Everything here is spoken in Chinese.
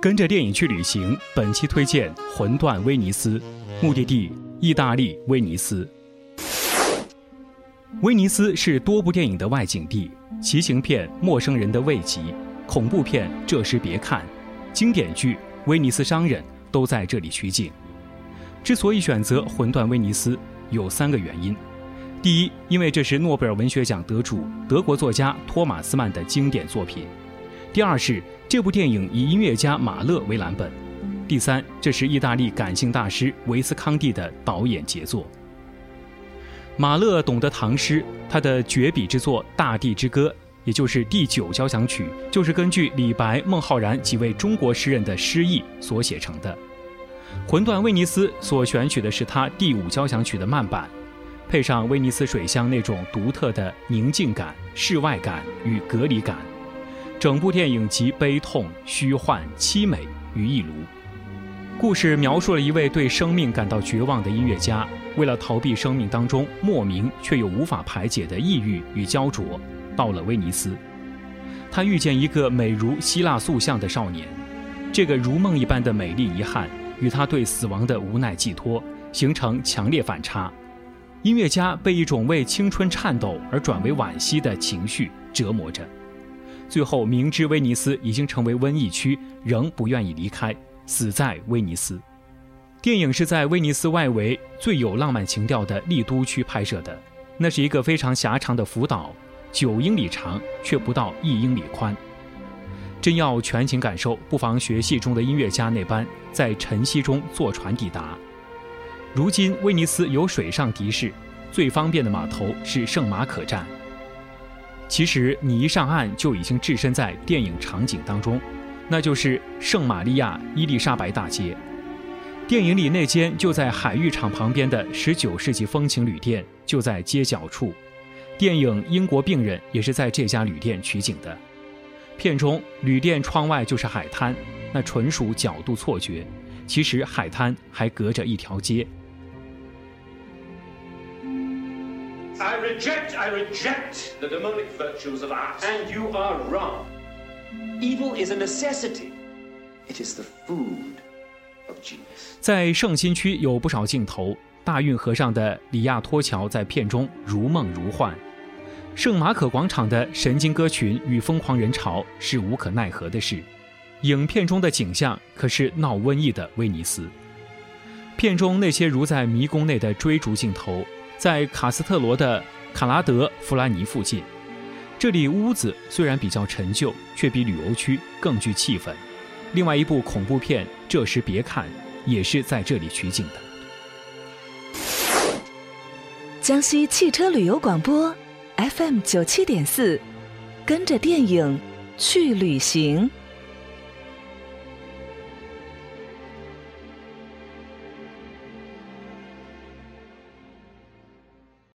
跟着电影去旅行，本期推荐《魂断威尼斯》。目的地：意大利威尼斯。威尼斯是多部电影的外景地，奇情片《陌生人的慰藉》，恐怖片《这时别看》，经典剧《威尼斯商人》都在这里取景。之所以选择《魂断威尼斯》，有三个原因：第一，因为这是诺贝尔文学奖得主德国作家托马斯曼的经典作品；第二是这部电影以音乐家马勒为蓝本。第三，这是意大利感性大师维斯康蒂的导演杰作。马勒懂得唐诗，他的绝笔之作《大地之歌》，也就是第九交响曲，就是根据李白、孟浩然几位中国诗人的诗意所写成的。《魂断威尼斯》所选取的是他第五交响曲的慢板，配上威尼斯水乡那种独特的宁静感、世外感与隔离感，整部电影集悲痛、虚幻、凄美于一炉。故事描述了一位对生命感到绝望的音乐家，为了逃避生命当中莫名却又无法排解的抑郁与焦灼，到了威尼斯。他遇见一个美如希腊塑像的少年，这个如梦一般的美丽遗憾与他对死亡的无奈寄托形成强烈反差。音乐家被一种为青春颤抖而转为惋惜的情绪折磨着，最后明知威尼斯已经成为瘟疫区，仍不愿意离开。死在威尼斯，电影是在威尼斯外围最有浪漫情调的丽都区拍摄的。那是一个非常狭长的浮岛，九英里长却不到一英里宽。真要全情感受，不妨学戏中的音乐家那般，在晨曦中坐船抵达。如今威尼斯有水上的士，最方便的码头是圣马可站。其实你一上岸就已经置身在电影场景当中。那就是圣玛利亚伊丽莎白大街，电影里那间就在海浴场旁边的19世纪风情旅店就在街角处，电影《英国病人》也是在这家旅店取景的。片中旅店窗外就是海滩，那纯属角度错觉，其实海滩还隔着一条街。Reject, I reject the demonic virtues of art, and you are wrong. Evil is a necessity. It is the food of genius. 在圣心区有不少镜头，大运河上的里亚托桥在片中如梦如幻，圣马可广场的神经歌群与疯狂人潮是无可奈何的事。影片中的景象可是闹瘟疫的威尼斯。片中那些如在迷宫内的追逐镜头，在卡斯特罗的卡拉德弗拉尼附近。这里屋子虽然比较陈旧，却比旅游区更具气氛。另外一部恐怖片《这时别看》也是在这里取景的。江西汽车旅游广播，FM 九七点四，跟着电影去旅行。